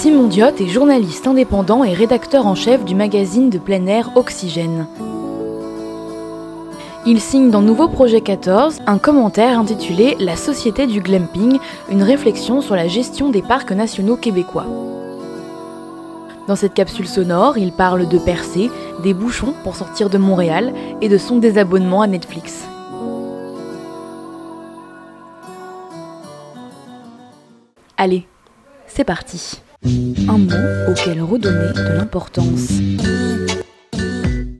Simon Diot est journaliste indépendant et rédacteur en chef du magazine de plein air Oxygène. Il signe dans Nouveau Projet 14 un commentaire intitulé La société du glamping, une réflexion sur la gestion des parcs nationaux québécois. Dans cette capsule sonore, il parle de percées, des bouchons pour sortir de Montréal et de son désabonnement à Netflix. Allez, c'est parti. Un mot auquel redonner de l'importance.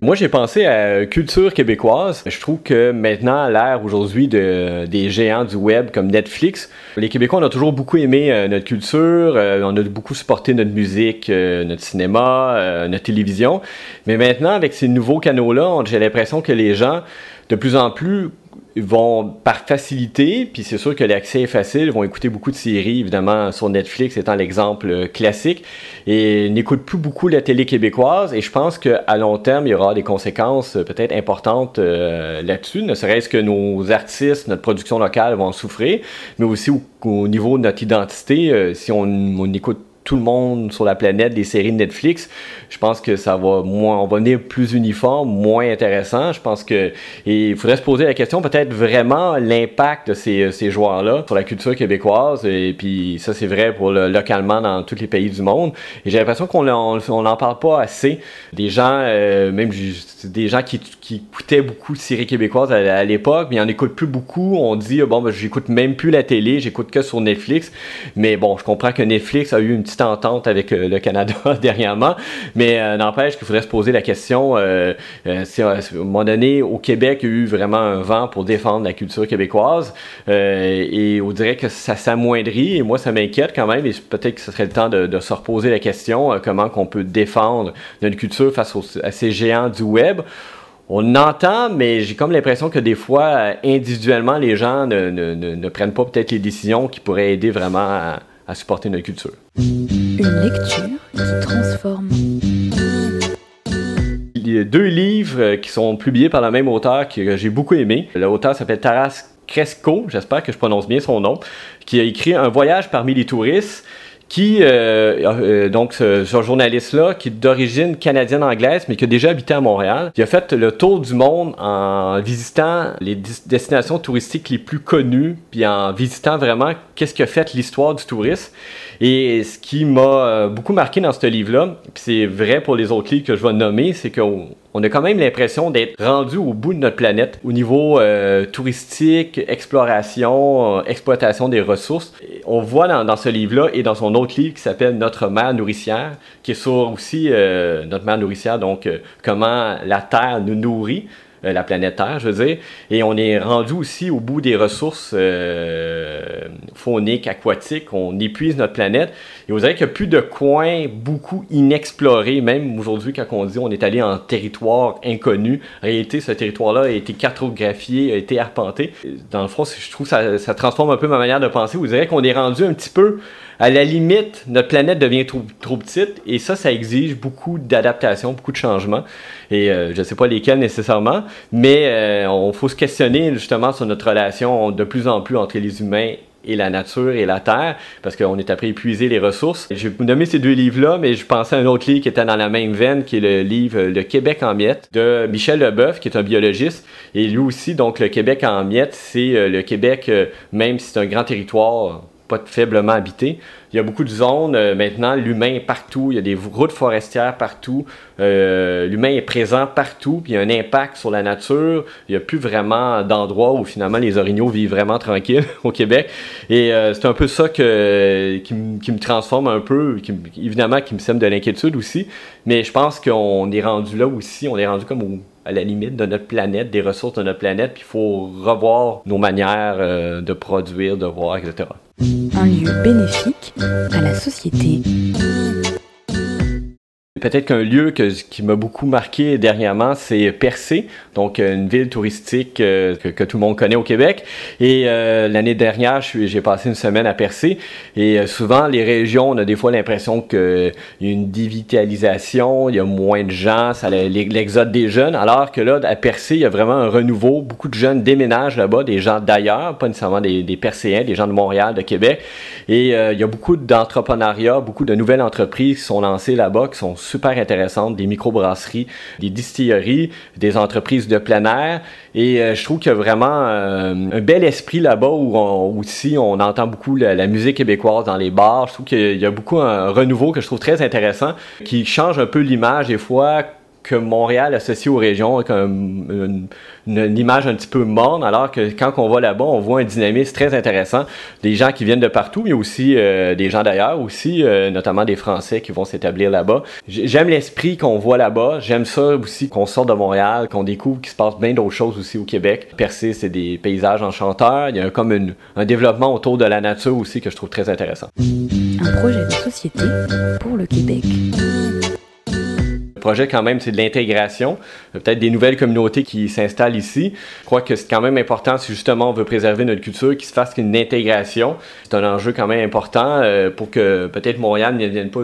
Moi, j'ai pensé à culture québécoise. Je trouve que maintenant, à l'ère aujourd'hui de, des géants du web comme Netflix, les Québécois, on a toujours beaucoup aimé euh, notre culture, euh, on a beaucoup supporté notre musique, euh, notre cinéma, notre télévision. Mais maintenant, avec ces nouveaux canaux-là, j'ai l'impression que les gens, de plus en plus, vont par facilité, puis c'est sûr que l'accès est facile, vont écouter beaucoup de séries, évidemment, sur Netflix étant l'exemple euh, classique, et n'écoutent plus beaucoup la télé québécoise, et je pense qu'à long terme, il y aura des conséquences euh, peut-être importantes euh, là-dessus, ne serait-ce que nos artistes, notre production locale vont en souffrir, mais aussi au, niveau de notre identité, si on, on écoute tout le monde sur la planète des séries de Netflix, je pense que ça va moins, on va venir plus uniforme, moins intéressant. Je pense que il faudrait se poser la question peut-être vraiment l'impact de ces, ces joueurs-là sur la culture québécoise. Et puis ça c'est vrai pour le, localement dans tous les pays du monde. Et j'ai l'impression qu'on on n'en parle pas assez. Des gens, euh, même des gens qui, qui écoutaient beaucoup de séries québécoises à, l'époque, mais ils en écoutent plus beaucoup. On dit bon ben j'écoute même plus la télé, j'écoute que sur Netflix. Mais bon, je comprends que Netflix a eu une petite entente avec euh, le Canada dernièrement, mais euh, n'empêche qu'il faudrait se poser la question, euh, si à un moment donné, au Québec, il y a eu vraiment un vent pour défendre la culture québécoise, et on dirait que ça s'amoindrit, et moi ça m'inquiète quand même, et peut-être que ce serait le temps de, se reposer la question, comment qu'on peut défendre notre culture face à ces géants du web. On entend, mais j'ai comme l'impression que des fois, individuellement, les gens ne, prennent pas peut-être les décisions qui pourraient aider vraiment à, à supporter notre culture. Une lecture qui transforme. Il y a deux livres euh, qui sont publiés par le même auteur que j'ai beaucoup aimé. L'auteur s'appelle Taras Cresco, j'espère que je prononce bien son nom, qui a écrit Un voyage parmi les touristes qui, euh, euh, donc ce, journaliste-là, qui est d'origine canadienne-anglaise, mais qui a déjà habité à Montréal, il a fait le tour du monde en visitant les destinations touristiques les plus connues, puis en visitant vraiment qu'est-ce qui a fait l'histoire du tourisme. Et ce qui m'a euh, beaucoup marqué dans ce livre-là, puis c'est vrai pour les autres livres que je vais nommer, c'est qu'on on a quand même l'impression d'être rendu au bout de notre planète au niveau euh, touristique, exploration, euh, exploitation des ressources. On voit dans, ce livre-là et dans son autre livre qui s'appelle Notre mère nourricière, qui est sur aussi notre mère nourricière, donc comment la Terre nous nourrit. Euh, la planète Terre, je veux dire. Et on est rendu aussi au bout des ressources euh, fauniques, aquatiques. On épuise notre planète. Et vous savez qu'il n'y a plus de coins beaucoup inexplorés, même aujourd'hui, quand on dit on est allé en territoire inconnu. En réalité, ce territoire-là a été cartographié, a été arpenté. Dans le fond, je trouve que ça, transforme un peu ma manière de penser. Vous direz qu'on est rendu un petit peu à la limite, notre planète devient trop, trop petite et ça, ça exige beaucoup d'adaptation, beaucoup de changements. Et euh, je ne sais pas lesquels nécessairement, mais euh, on faut se questionner justement sur notre relation de plus en plus entre les humains et la nature et la terre, parce qu'on est après épuiser les ressources. Vous nommer ces deux livres-là, mais je pensais à un autre livre qui était dans la même veine, qui est le livre Le Québec en miettes de Michel Leboeuf, qui est un biologiste. Et lui aussi, donc, le Québec en miettes, c'est euh, le Québec, même si c'est un grand territoire, pas faiblement habité. Il y a beaucoup de zones. Euh, maintenant, l'humain est partout. Il y a des routes forestières partout. Euh, l'humain est présent partout. Puis il y a un impact sur la nature. Il n'y a plus vraiment d'endroits où finalement les orignaux vivent vraiment tranquilles au Québec. Et euh, c'est un peu ça que, qui, me transforme un peu. Évidemment, qui me sème de l'inquiétude aussi. Mais je pense qu'on est rendu là aussi. On est rendu comme à la limite de notre planète, des ressources de notre planète, puis il faut revoir nos manières de produire, de voir, etc un lieu bénéfique à la société. Peut-être qu'un lieu qui m'a beaucoup marqué dernièrement, c'est Percé, donc une ville touristique que, tout le monde connaît au Québec. Et l'année dernière, j'ai passé une semaine à Percé. Et souvent, les régions, on a des fois l'impression qu'il y a une dévitalisation, il y a moins de gens, l'exode des jeunes, alors que là, à Percé, il y a vraiment un renouveau. Beaucoup de jeunes déménagent là-bas, des gens d'ailleurs, pas nécessairement des, Percéens, des gens de Montréal, de Québec. Et euh, il y a beaucoup d'entrepreneuriat, beaucoup de nouvelles entreprises qui sont lancées là-bas, qui sont super intéressantes, des microbrasseries, des distilleries, des entreprises de plein air. Et euh, je trouve qu'il y a vraiment euh, un bel esprit là-bas où aussi on entend beaucoup la, musique québécoise dans les bars. Je trouve qu'il y a beaucoup un renouveau que je trouve très intéressant, qui change un peu l'image des fois que Montréal associe aux régions comme une, image un petit peu morne, alors que quand on va là-bas, on voit un dynamisme très intéressant. Des gens qui viennent de partout, mais aussi euh, des gens d'ailleurs, aussi euh, notamment des Français qui vont s'établir là-bas. J'aime l'esprit qu'on voit là-bas. J'aime ça aussi qu'on sort de Montréal, qu'on découvre qu'il se passe bien d'autres choses aussi au Québec. Percé, c'est des paysages enchanteurs. Il y a comme un développement autour de la nature aussi que je trouve très intéressant. Un projet de société pour le Québec. Projet, quand même, c'est de l'intégration, peut-être des nouvelles communautés qui s'installent ici. Je crois que c'est quand même important, si justement on veut préserver notre culture, qu'il se fasse une intégration. C'est un enjeu quand même important euh, pour que peut-être Montréal ne vienne pas.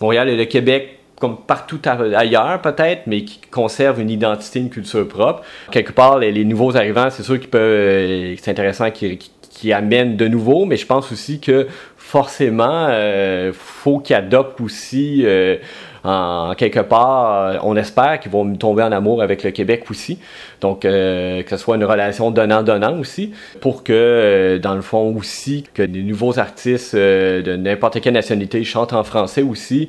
Montréal et le Québec comme partout ailleurs peut-être, mais qui conserve une identité, une culture propre. Quelque part, les, nouveaux arrivants, c'est sûr qu'ils peuvent, euh, c'est intéressant qu'ils qui amènent de nouveau, mais je pense aussi que forcément, euh, faut qu'ils adoptent aussi euh, en, quelque part, euh, on espère qu'ils vont tomber en amour avec le Québec aussi. Donc, euh, que ce soit une relation donnant-donnant aussi, pour que, dans le fond aussi, que des nouveaux artistes de n'importe quelle nationalité chantent en français aussi,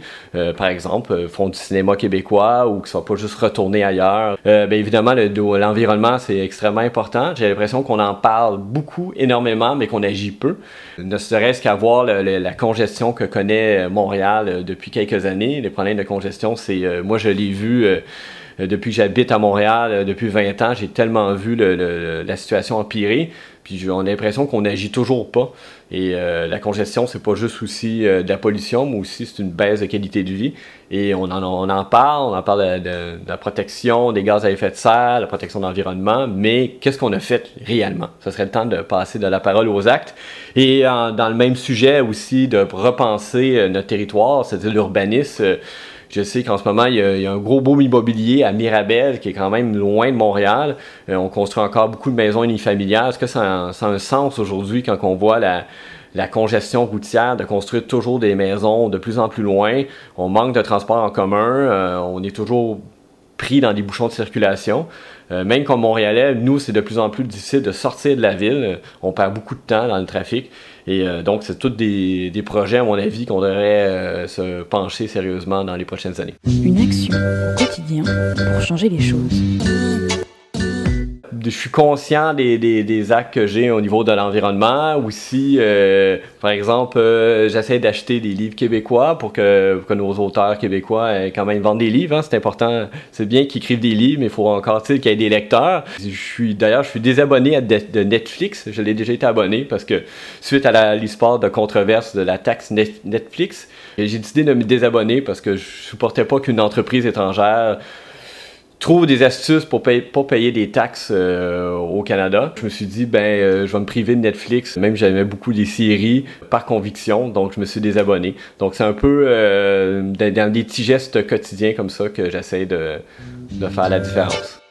par exemple, font du cinéma québécois ou qu'ils ne soient pas juste retournés ailleurs. bien évidemment, l'environnement, c'est extrêmement important. J'ai l'impression qu'on en parle beaucoup, énormément, mais qu'on agit peu. Ne serait-ce la congestion que connaît Montréal depuis quelques années, les problèmes de congestion, c'est euh, moi je l'ai vu euh, depuis que j'habite à Montréal, euh, depuis 20 ans, j'ai tellement vu la situation empirer. Puis on a l'impression qu'on n'agit toujours pas. Et la congestion, c'est pas juste aussi de la pollution, mais aussi c'est une baisse de qualité de vie. Et on en parle, on en parle de, la protection des gaz à effet de serre, la protection de l'environnement, mais qu'est-ce qu'on a fait réellement? Ce serait le temps de passer de la parole aux actes. Et dans le même sujet aussi, de repenser notre territoire, c'est-à-dire l'urbanisme. Je sais qu'en ce moment, il y, a, un gros beau immobilier à Mirabel, qui est quand même loin de Montréal. Euh, on construit encore beaucoup de maisons unifamiliales. Est-ce que ça a, un sens aujourd'hui quand on voit la, congestion routière de construire toujours des maisons de plus en plus loin? On manque de transport en commun. Euh, on est toujours pris dans des bouchons de circulation. Euh, même comme Montréalais, nous, c'est de plus en plus difficile de sortir de la ville. On perd beaucoup de temps dans le trafic. Et euh, donc, c'est tous des, des, projets, à mon avis, qu'on devrait euh, se pencher sérieusement dans les prochaines années. Une action au quotidien pour changer les choses je suis conscient des, des, des actes que j'ai au niveau de l'environnement. Aussi, euh, par exemple, euh, j'essaie d'acheter des livres québécois pour que, que, nos auteurs québécois quand même vendent des livres. Hein. C'est important. C'est bien qu'ils écrivent des livres, mais il faut encore qu'il y ait des lecteurs. Je suis d'ailleurs, je suis désabonné de, Netflix. Je l'ai déjà été abonné parce que suite à l'histoire de controverse de la taxe Netflix, j'ai décidé de me désabonner parce que je supportais pas qu'une entreprise étrangère trouve des astuces pour pas payer des taxes euh, au Canada. Je me suis dit, ben, euh, je vais me priver de Netflix, même j'aimais beaucoup des séries par conviction, donc je me suis désabonné. Donc c'est un peu euh, dans, des petits gestes quotidiens comme ça que j'essaie de, de faire la différence.